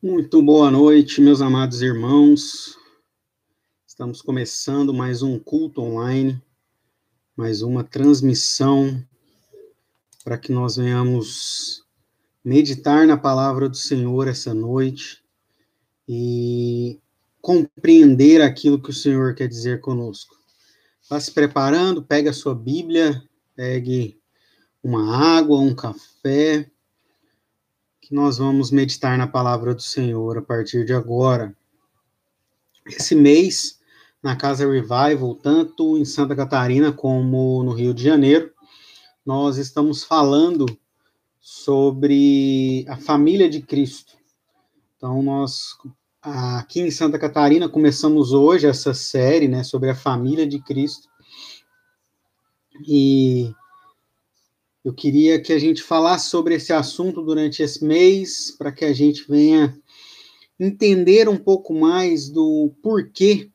Muito boa noite, meus amados irmãos. Estamos começando mais um culto online, mais uma transmissão para que nós venhamos meditar na palavra do Senhor essa noite e compreender aquilo que o Senhor quer dizer conosco. Vá se preparando, pegue a sua Bíblia, pegue uma água, um café que nós vamos meditar na palavra do Senhor a partir de agora. Esse mês, na Casa Revival, tanto em Santa Catarina como no Rio de Janeiro, nós estamos falando sobre a família de Cristo. Então, nós aqui em Santa Catarina começamos hoje essa série, né, sobre a família de Cristo. E eu queria que a gente falasse sobre esse assunto durante esse mês, para que a gente venha entender um pouco mais do porquê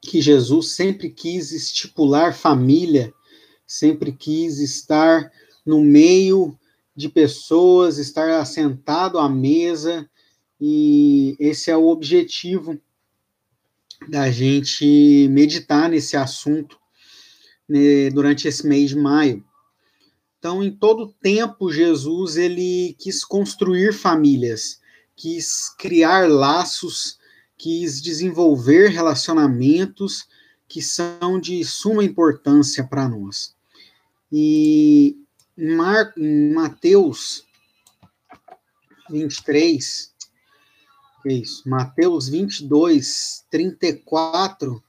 que Jesus sempre quis estipular família, sempre quis estar no meio de pessoas, estar assentado à mesa, e esse é o objetivo da gente meditar nesse assunto né, durante esse mês de maio. Então, em todo tempo, Jesus ele quis construir famílias, quis criar laços, quis desenvolver relacionamentos que são de suma importância para nós. E em, Mar, em Mateus 23, é isso, Mateus 22, 34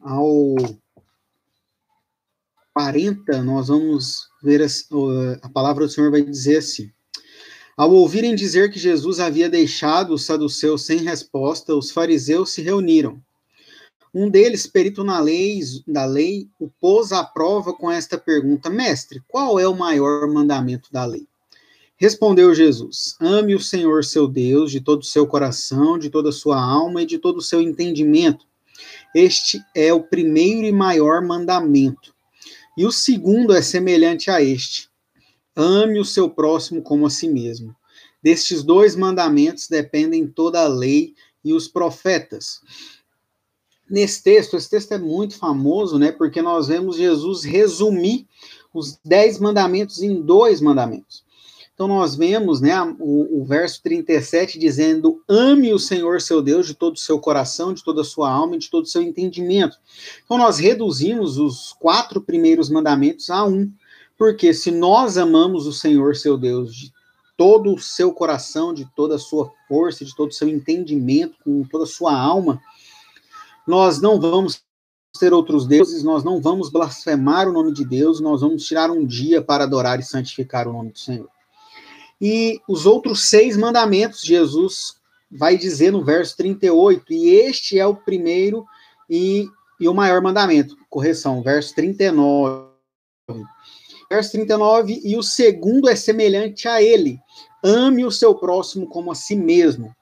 ao 40, nós vamos ver a, a palavra do Senhor vai dizer assim: Ao ouvirem dizer que Jesus havia deixado os saduceus sem resposta, os fariseus se reuniram. Um deles, perito na lei, da lei, o pôs à prova com esta pergunta: Mestre, qual é o maior mandamento da lei? Respondeu Jesus: Ame o Senhor seu Deus de todo o seu coração, de toda a sua alma e de todo o seu entendimento. Este é o primeiro e maior mandamento. E o segundo é semelhante a este: ame o seu próximo como a si mesmo. Destes dois mandamentos dependem toda a lei e os profetas. Nesse texto, esse texto é muito famoso, né? Porque nós vemos Jesus resumir os dez mandamentos em dois mandamentos. Então nós vemos, né, o, o, verso 37 dizendo: "Ame o Senhor seu Deus de todo o seu coração, de toda a sua alma e de todo o seu entendimento". Então nós reduzimos os quatro primeiros mandamentos a um, porque se nós amamos o Senhor seu Deus de todo o seu coração, de toda a sua força, de todo o seu entendimento, com toda a sua alma, nós não vamos ter outros deuses, nós não vamos blasfemar o nome de Deus, nós vamos tirar um dia para adorar e santificar o nome do Senhor. E os outros seis mandamentos, Jesus vai dizer no verso 38, e este é o primeiro e, e o maior mandamento. Correção, verso 39. Verso 39, e o segundo é semelhante a ele: ame o seu próximo como a si mesmo.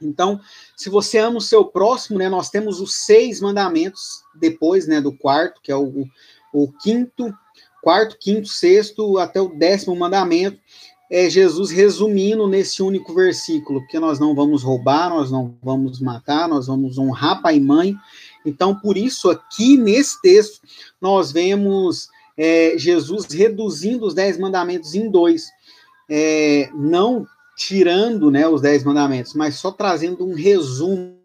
Então, se você ama o seu próximo, né, nós temos os seis mandamentos depois, né, do quarto, que é o, o quinto, quarto, quinto, sexto, até o décimo mandamento é Jesus resumindo nesse único versículo, que nós não vamos roubar, nós não vamos matar, nós vamos honrar pai e mãe. Então, por isso, aqui nesse texto, nós vemos é, Jesus reduzindo os dez mandamentos em dois, é, não tirando né, os dez mandamentos, mas só trazendo um resumo.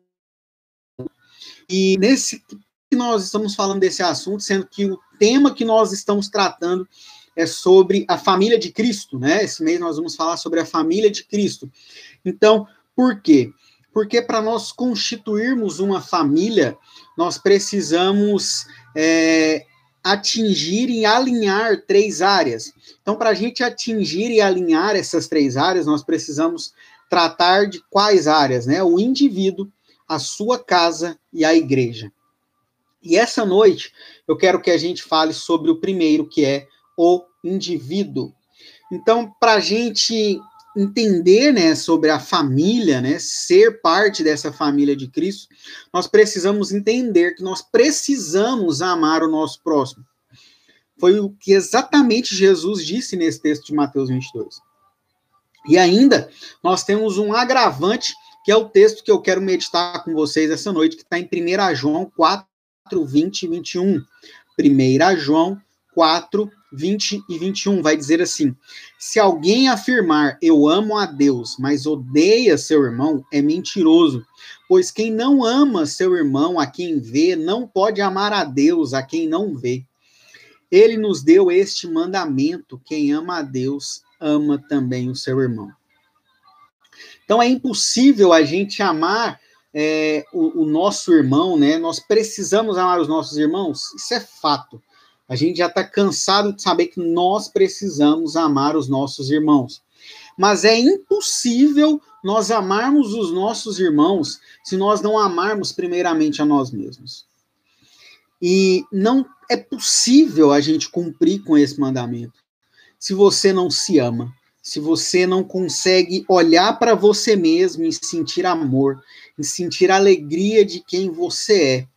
E nesse que nós estamos falando desse assunto, sendo que o tema que nós estamos tratando é sobre a família de Cristo, né? Esse mês nós vamos falar sobre a família de Cristo. Então, por quê? Porque para nós constituirmos uma família, nós precisamos é, atingir e alinhar três áreas. Então, para a gente atingir e alinhar essas três áreas, nós precisamos tratar de quais áreas, né? O indivíduo, a sua casa e a igreja. E essa noite eu quero que a gente fale sobre o primeiro, que é o indivíduo. Então, para a gente entender né, sobre a família, né, ser parte dessa família de Cristo, nós precisamos entender que nós precisamos amar o nosso próximo. Foi o que exatamente Jesus disse nesse texto de Mateus 22. E ainda, nós temos um agravante, que é o texto que eu quero meditar com vocês essa noite, que está em 1 João 4, 20 e 21. 1 João 4, 20 e 21 vai dizer assim: Se alguém afirmar eu amo a Deus, mas odeia seu irmão, é mentiroso. Pois quem não ama seu irmão a quem vê, não pode amar a Deus a quem não vê. Ele nos deu este mandamento: quem ama a Deus, ama também o seu irmão. Então é impossível a gente amar é, o, o nosso irmão, né? Nós precisamos amar os nossos irmãos, isso é fato. A gente já está cansado de saber que nós precisamos amar os nossos irmãos. Mas é impossível nós amarmos os nossos irmãos se nós não amarmos primeiramente a nós mesmos. E não é possível a gente cumprir com esse mandamento se você não se ama, se você não consegue olhar para você mesmo e sentir amor, e sentir alegria de quem você é,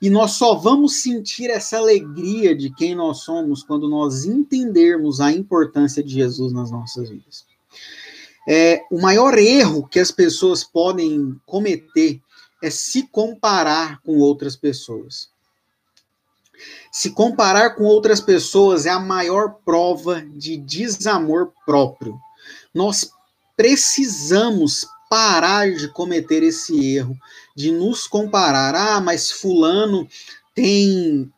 e nós só vamos sentir essa alegria de quem nós somos quando nós entendermos a importância de Jesus nas nossas vidas. É, o maior erro que as pessoas podem cometer é se comparar com outras pessoas. Se comparar com outras pessoas é a maior prova de desamor próprio. Nós precisamos parar de cometer esse erro, de nos comparar. Ah, mas Fulano tem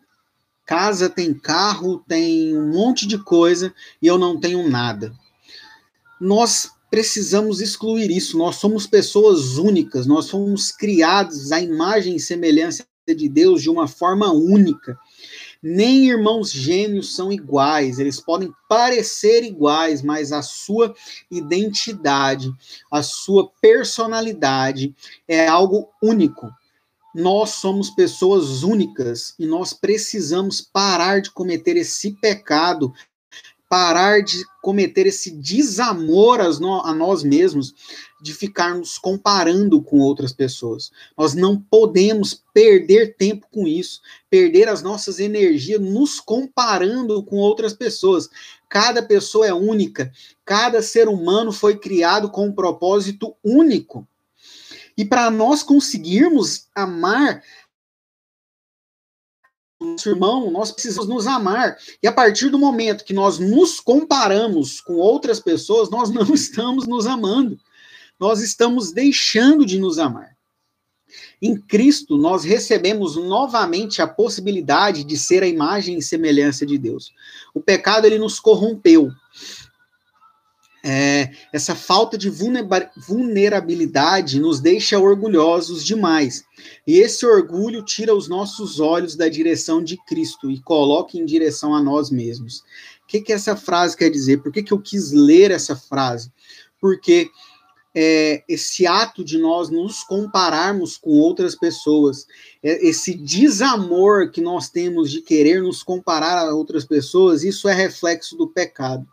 casa, tem carro, tem um monte de coisa e eu não tenho nada. Nós precisamos excluir isso. Nós somos pessoas únicas, nós fomos criados à imagem e semelhança de Deus de uma forma única. Nem irmãos gêmeos são iguais, eles podem parecer iguais, mas a sua identidade, a sua personalidade é algo único. Nós somos pessoas únicas e nós precisamos parar de cometer esse pecado parar de cometer esse desamor a nós mesmos, de ficarmos comparando com outras pessoas. Nós não podemos perder tempo com isso, perder as nossas energias nos comparando com outras pessoas. Cada pessoa é única, cada ser humano foi criado com um propósito único. E para nós conseguirmos amar nosso irmão, nós precisamos nos amar. E a partir do momento que nós nos comparamos com outras pessoas, nós não estamos nos amando. Nós estamos deixando de nos amar. Em Cristo, nós recebemos novamente a possibilidade de ser a imagem e semelhança de Deus. O pecado ele nos corrompeu é, essa falta de vulnerabilidade nos deixa orgulhosos demais. E esse orgulho tira os nossos olhos da direção de Cristo e coloca em direção a nós mesmos. O que, que essa frase quer dizer? Por que, que eu quis ler essa frase? Porque é, esse ato de nós nos compararmos com outras pessoas, é, esse desamor que nós temos de querer nos comparar a outras pessoas, isso é reflexo do pecado.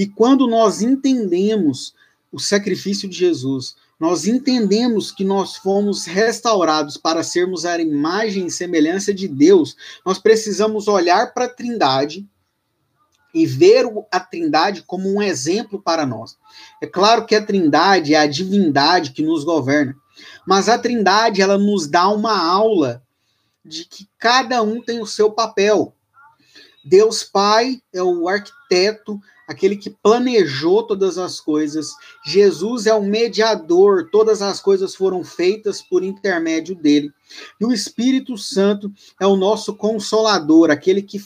E quando nós entendemos o sacrifício de Jesus, nós entendemos que nós fomos restaurados para sermos a imagem e semelhança de Deus, nós precisamos olhar para a Trindade e ver a Trindade como um exemplo para nós. É claro que a Trindade é a divindade que nos governa, mas a Trindade ela nos dá uma aula de que cada um tem o seu papel. Deus Pai é o arquiteto, aquele que planejou todas as coisas. Jesus é o mediador, todas as coisas foram feitas por intermédio dele. E o Espírito Santo é o nosso consolador, aquele que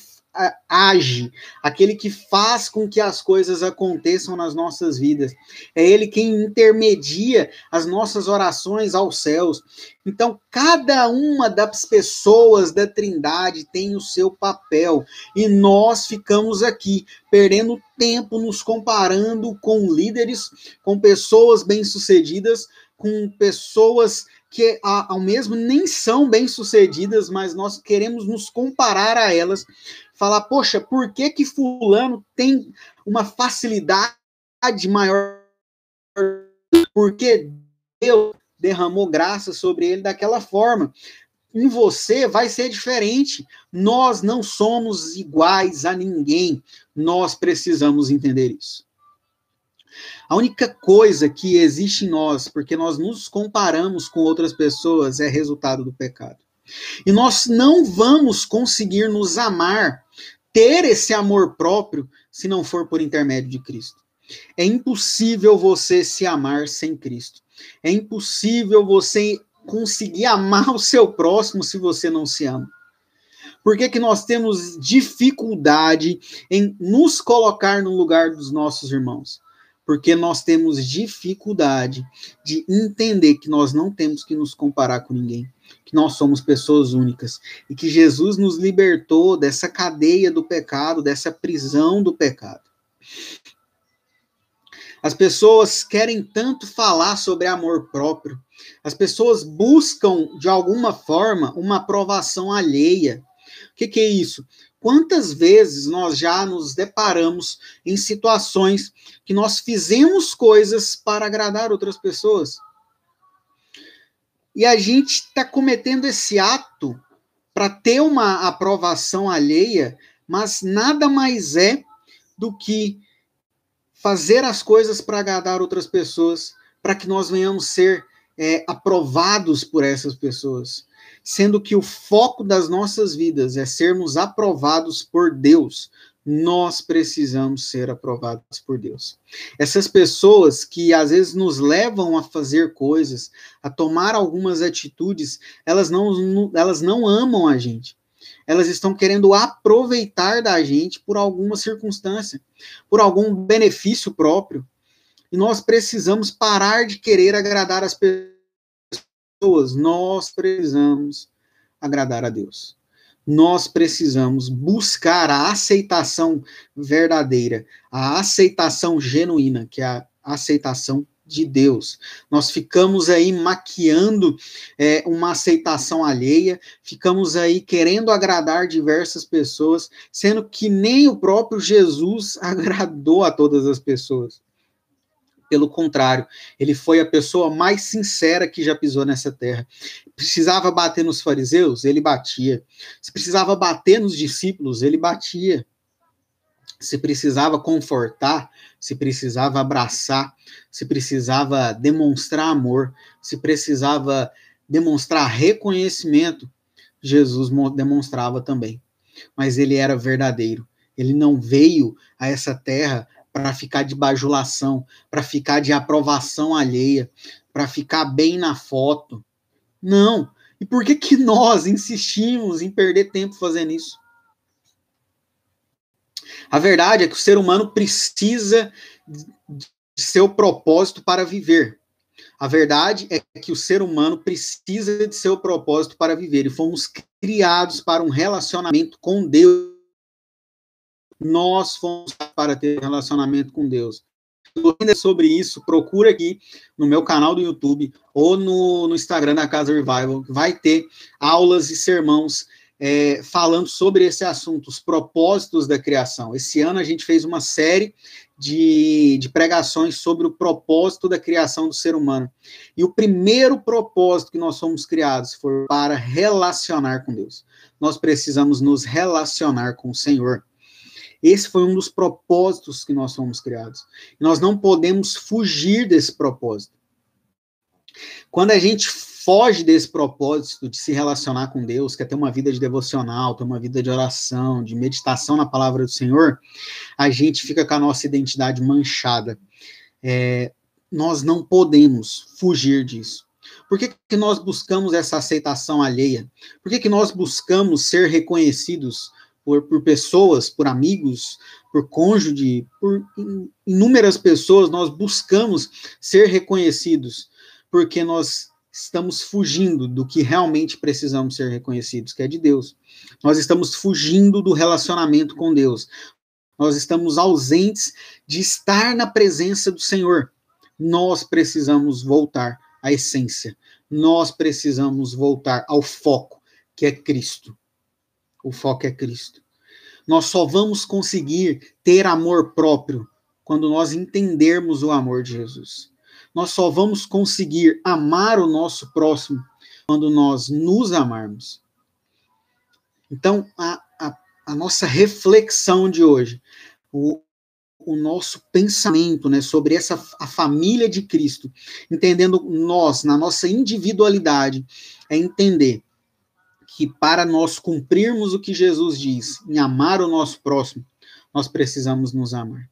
age, aquele que faz com que as coisas aconteçam nas nossas vidas. É ele quem intermedia as nossas orações aos céus. Então, cada uma das pessoas da Trindade tem o seu papel e nós ficamos aqui perdendo tempo nos comparando com líderes, com pessoas bem-sucedidas, com pessoas que ao mesmo nem são bem-sucedidas, mas nós queremos nos comparar a elas falar, poxa, por que que fulano tem uma facilidade maior? Porque Deus derramou graça sobre ele daquela forma. Em você vai ser diferente. Nós não somos iguais a ninguém. Nós precisamos entender isso. A única coisa que existe em nós, porque nós nos comparamos com outras pessoas, é resultado do pecado. E nós não vamos conseguir nos amar, ter esse amor próprio, se não for por intermédio de Cristo. É impossível você se amar sem Cristo. É impossível você conseguir amar o seu próximo se você não se ama. Por que, que nós temos dificuldade em nos colocar no lugar dos nossos irmãos? Porque nós temos dificuldade de entender que nós não temos que nos comparar com ninguém, que nós somos pessoas únicas e que Jesus nos libertou dessa cadeia do pecado, dessa prisão do pecado. As pessoas querem tanto falar sobre amor próprio. As pessoas buscam, de alguma forma, uma aprovação alheia. O que, que é isso? Quantas vezes nós já nos deparamos em situações que nós fizemos coisas para agradar outras pessoas? E a gente está cometendo esse ato para ter uma aprovação alheia, mas nada mais é do que fazer as coisas para agradar outras pessoas, para que nós venhamos ser é, aprovados por essas pessoas. Sendo que o foco das nossas vidas é sermos aprovados por Deus, nós precisamos ser aprovados por Deus. Essas pessoas que às vezes nos levam a fazer coisas, a tomar algumas atitudes, elas não, elas não amam a gente elas estão querendo aproveitar da gente por alguma circunstância, por algum benefício próprio. E nós precisamos parar de querer agradar as pessoas. Nós precisamos agradar a Deus. Nós precisamos buscar a aceitação verdadeira, a aceitação genuína, que é a aceitação de Deus. Nós ficamos aí maquiando é, uma aceitação alheia, ficamos aí querendo agradar diversas pessoas, sendo que nem o próprio Jesus agradou a todas as pessoas. Pelo contrário, ele foi a pessoa mais sincera que já pisou nessa terra. Precisava bater nos fariseus? Ele batia. Se precisava bater nos discípulos? Ele batia se precisava confortar, se precisava abraçar, se precisava demonstrar amor, se precisava demonstrar reconhecimento, Jesus demonstrava também. Mas ele era verdadeiro. Ele não veio a essa terra para ficar de bajulação, para ficar de aprovação alheia, para ficar bem na foto. Não. E por que que nós insistimos em perder tempo fazendo isso? A verdade é que o ser humano precisa de seu propósito para viver. A verdade é que o ser humano precisa de seu propósito para viver e fomos criados para um relacionamento com Deus. Nós fomos para ter relacionamento com Deus. Sobre isso, procura aqui no meu canal do YouTube ou no, no Instagram da Casa Revival. Vai ter aulas e sermãos é, falando sobre esse assunto, os propósitos da criação. Esse ano a gente fez uma série de, de pregações sobre o propósito da criação do ser humano. E o primeiro propósito que nós fomos criados foi para relacionar com Deus. Nós precisamos nos relacionar com o Senhor. Esse foi um dos propósitos que nós fomos criados. Nós não podemos fugir desse propósito. Quando a gente foge desse propósito de se relacionar com Deus, quer ter uma vida de devocional, ter uma vida de oração, de meditação na palavra do Senhor, a gente fica com a nossa identidade manchada. É, nós não podemos fugir disso. Por que, que nós buscamos essa aceitação alheia? Por que, que nós buscamos ser reconhecidos por, por pessoas, por amigos, por cônjuge, por inúmeras pessoas? Nós buscamos ser reconhecidos porque nós estamos fugindo do que realmente precisamos ser reconhecidos, que é de Deus. Nós estamos fugindo do relacionamento com Deus. Nós estamos ausentes de estar na presença do Senhor. Nós precisamos voltar à essência. Nós precisamos voltar ao foco, que é Cristo. O foco é Cristo. Nós só vamos conseguir ter amor próprio quando nós entendermos o amor de Jesus. Nós só vamos conseguir amar o nosso próximo quando nós nos amarmos. Então, a, a, a nossa reflexão de hoje, o, o nosso pensamento, né, sobre essa a família de Cristo, entendendo nós na nossa individualidade, é entender que para nós cumprirmos o que Jesus diz, em amar o nosso próximo, nós precisamos nos amar.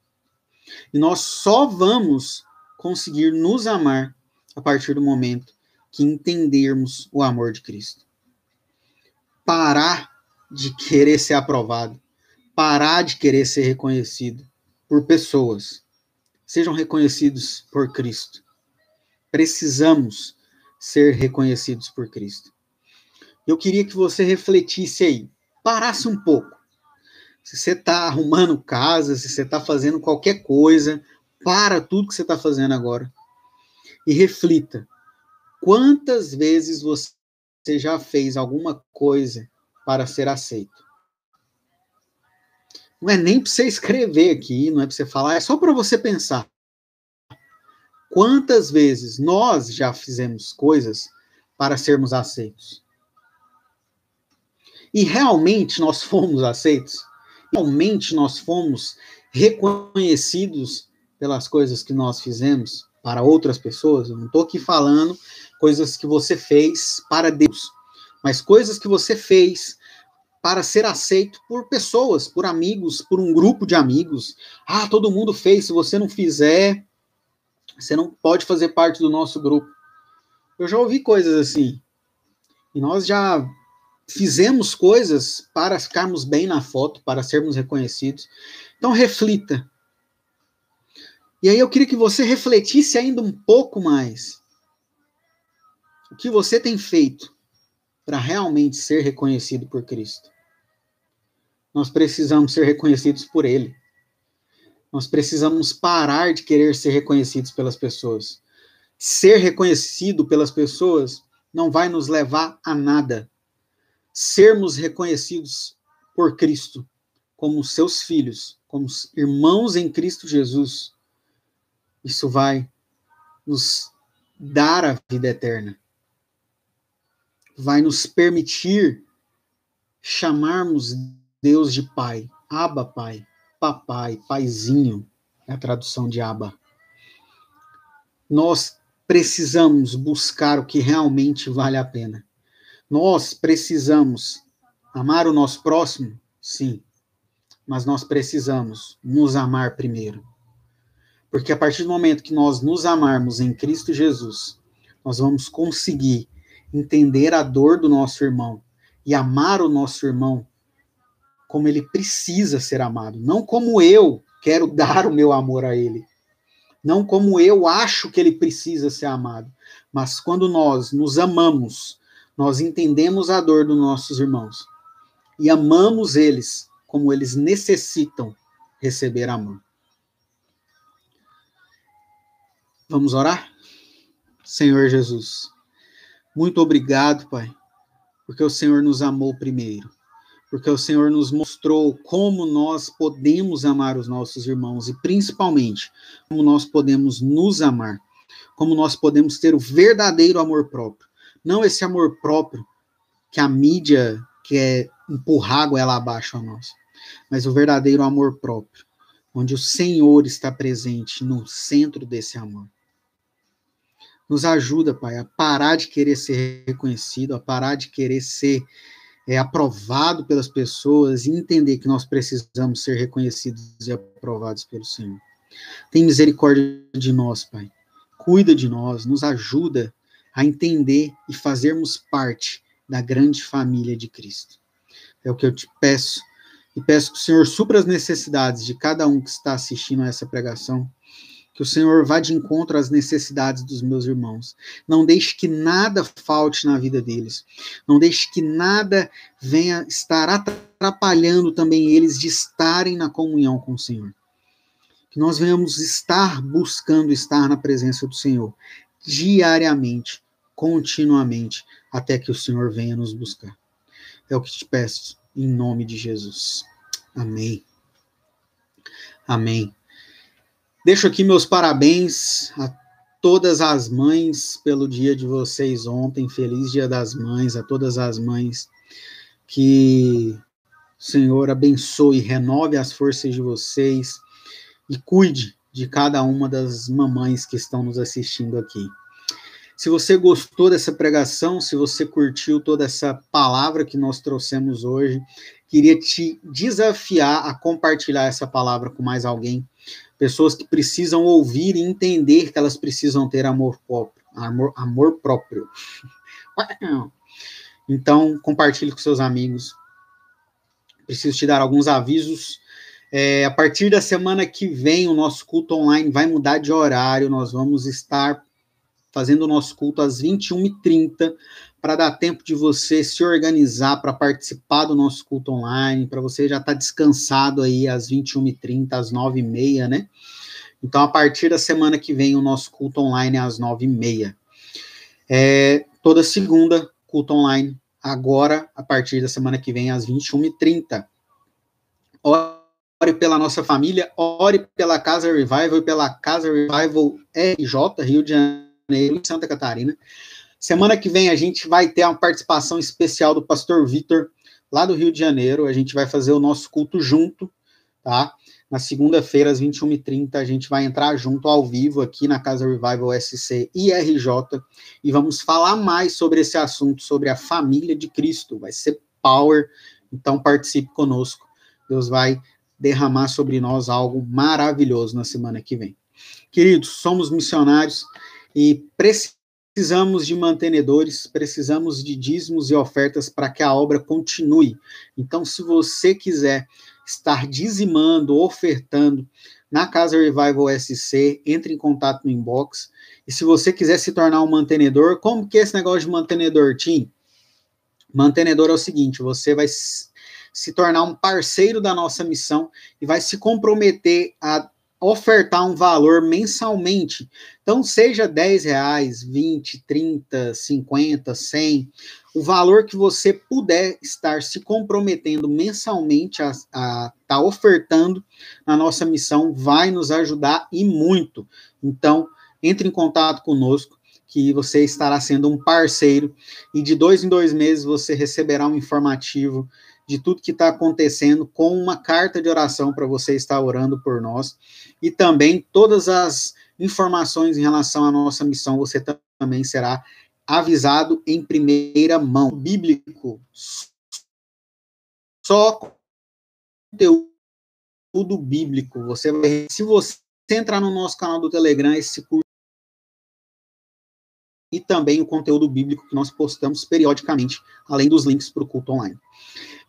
E nós só vamos conseguir nos amar a partir do momento que entendermos o amor de Cristo. Parar de querer ser aprovado, parar de querer ser reconhecido por pessoas. Sejam reconhecidos por Cristo. Precisamos ser reconhecidos por Cristo. Eu queria que você refletisse aí, parasse um pouco. Se você está arrumando casa, se você está fazendo qualquer coisa, para tudo que você está fazendo agora e reflita. Quantas vezes você já fez alguma coisa para ser aceito? Não é nem para você escrever aqui, não é para você falar, é só para você pensar. Quantas vezes nós já fizemos coisas para sermos aceitos? E realmente nós fomos aceitos? Realmente nós fomos reconhecidos pelas coisas que nós fizemos para outras pessoas? Eu não estou aqui falando coisas que você fez para Deus, mas coisas que você fez para ser aceito por pessoas, por amigos, por um grupo de amigos. Ah, todo mundo fez, se você não fizer, você não pode fazer parte do nosso grupo. Eu já ouvi coisas assim. E nós já fizemos coisas para ficarmos bem na foto, para sermos reconhecidos. Então reflita. E aí eu queria que você refletisse ainda um pouco mais. O que você tem feito para realmente ser reconhecido por Cristo? Nós precisamos ser reconhecidos por Ele. Nós precisamos parar de querer ser reconhecidos pelas pessoas. Ser reconhecido pelas pessoas não vai nos levar a nada. Sermos reconhecidos por Cristo como seus filhos, como irmãos em Cristo Jesus, isso vai nos dar a vida eterna. Vai nos permitir chamarmos Deus de Pai, Abba Pai, Papai, Paizinho, é a tradução de Abba. Nós precisamos buscar o que realmente vale a pena. Nós precisamos amar o nosso próximo, sim, mas nós precisamos nos amar primeiro. Porque a partir do momento que nós nos amarmos em Cristo Jesus, nós vamos conseguir entender a dor do nosso irmão e amar o nosso irmão como ele precisa ser amado, não como eu quero dar o meu amor a ele, não como eu acho que ele precisa ser amado, mas quando nós nos amamos, nós entendemos a dor dos nossos irmãos e amamos eles como eles necessitam receber amor. Vamos orar? Senhor Jesus, muito obrigado, Pai, porque o Senhor nos amou primeiro porque o Senhor nos mostrou como nós podemos amar os nossos irmãos e principalmente como nós podemos nos amar, como nós podemos ter o verdadeiro amor próprio, não esse amor próprio que a mídia quer empurrar ela abaixo a nós, mas o verdadeiro amor próprio, onde o Senhor está presente no centro desse amor. Nos ajuda, Pai, a parar de querer ser reconhecido, a parar de querer ser é, aprovado pelas pessoas e entender que nós precisamos ser reconhecidos e aprovados pelo Senhor. Tem misericórdia de nós, Pai. Cuida de nós, nos ajuda a entender e fazermos parte da grande família de Cristo. É o que eu te peço. E peço que o Senhor supra as necessidades de cada um que está assistindo a essa pregação que o Senhor vá de encontro às necessidades dos meus irmãos. Não deixe que nada falte na vida deles. Não deixe que nada venha estar atrapalhando também eles de estarem na comunhão com o Senhor. Que nós venhamos estar buscando estar na presença do Senhor diariamente, continuamente, até que o Senhor venha nos buscar. É o que te peço, em nome de Jesus. Amém. Amém. Deixo aqui meus parabéns a todas as mães pelo dia de vocês ontem. Feliz Dia das Mães a todas as mães. Que o Senhor abençoe renove as forças de vocês e cuide de cada uma das mamães que estão nos assistindo aqui. Se você gostou dessa pregação, se você curtiu toda essa palavra que nós trouxemos hoje, queria te desafiar a compartilhar essa palavra com mais alguém. Pessoas que precisam ouvir e entender que elas precisam ter amor próprio. Amor, amor próprio. Então, compartilhe com seus amigos. Preciso te dar alguns avisos. É, a partir da semana que vem, o nosso culto online vai mudar de horário. Nós vamos estar fazendo o nosso culto às 21h30, para dar tempo de você se organizar para participar do nosso culto online, para você já estar tá descansado aí às 21h30, às 9h30, né? Então, a partir da semana que vem, o nosso culto online é às 9h30. É, toda segunda, culto online, agora, a partir da semana que vem, às 21h30. Ore pela nossa família, ore pela Casa Revival e pela Casa Revival RJ, Rio de Janeiro Janeiro, em Santa Catarina. Semana que vem a gente vai ter uma participação especial do pastor Vitor, lá do Rio de Janeiro. A gente vai fazer o nosso culto junto, tá? Na segunda-feira, às 21h30, a gente vai entrar junto ao vivo aqui na Casa Revival SC IRJ e vamos falar mais sobre esse assunto, sobre a família de Cristo. Vai ser power, então participe conosco. Deus vai derramar sobre nós algo maravilhoso na semana que vem. Queridos, somos missionários e precisamos de mantenedores, precisamos de dízimos e ofertas para que a obra continue. Então, se você quiser estar dizimando, ofertando na Casa Revival SC, entre em contato no inbox. E se você quiser se tornar um mantenedor, como que é esse negócio de mantenedor, Tim? Mantenedor é o seguinte, você vai se tornar um parceiro da nossa missão e vai se comprometer a ofertar um valor mensalmente. Então, seja 10 reais, 20, 30, 50, 100, o valor que você puder estar se comprometendo mensalmente a estar tá ofertando na nossa missão vai nos ajudar e muito. Então, entre em contato conosco que você estará sendo um parceiro e de dois em dois meses você receberá um informativo de tudo que está acontecendo com uma carta de oração para você estar orando por nós e também todas as informações em relação à nossa missão, você também será avisado em primeira mão. Bíblico. Só conteúdo bíblico. Você vai, se você entrar no nosso canal do Telegram, esse curso e também o conteúdo bíblico que nós postamos periodicamente, além dos links para o culto online.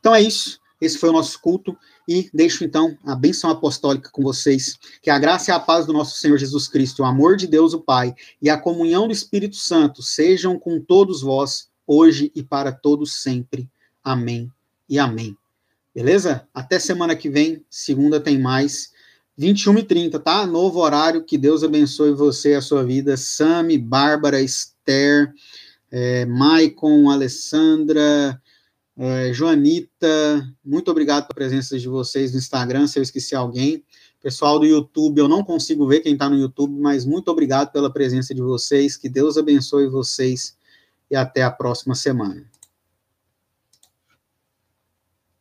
Então é isso. Esse foi o nosso culto e deixo então a bênção apostólica com vocês. Que a graça e a paz do nosso Senhor Jesus Cristo, o amor de Deus o Pai e a comunhão do Espírito Santo sejam com todos vós, hoje e para todos sempre. Amém e amém. Beleza? Até semana que vem, segunda tem mais. 21 e 30, tá? Novo horário, que Deus abençoe você e a sua vida. Sami, Bárbara, Esther, é, Maicon, Alessandra, é, Joanita, muito obrigado pela presença de vocês no Instagram, se eu esqueci alguém. Pessoal do YouTube, eu não consigo ver quem está no YouTube, mas muito obrigado pela presença de vocês. Que Deus abençoe vocês e até a próxima semana.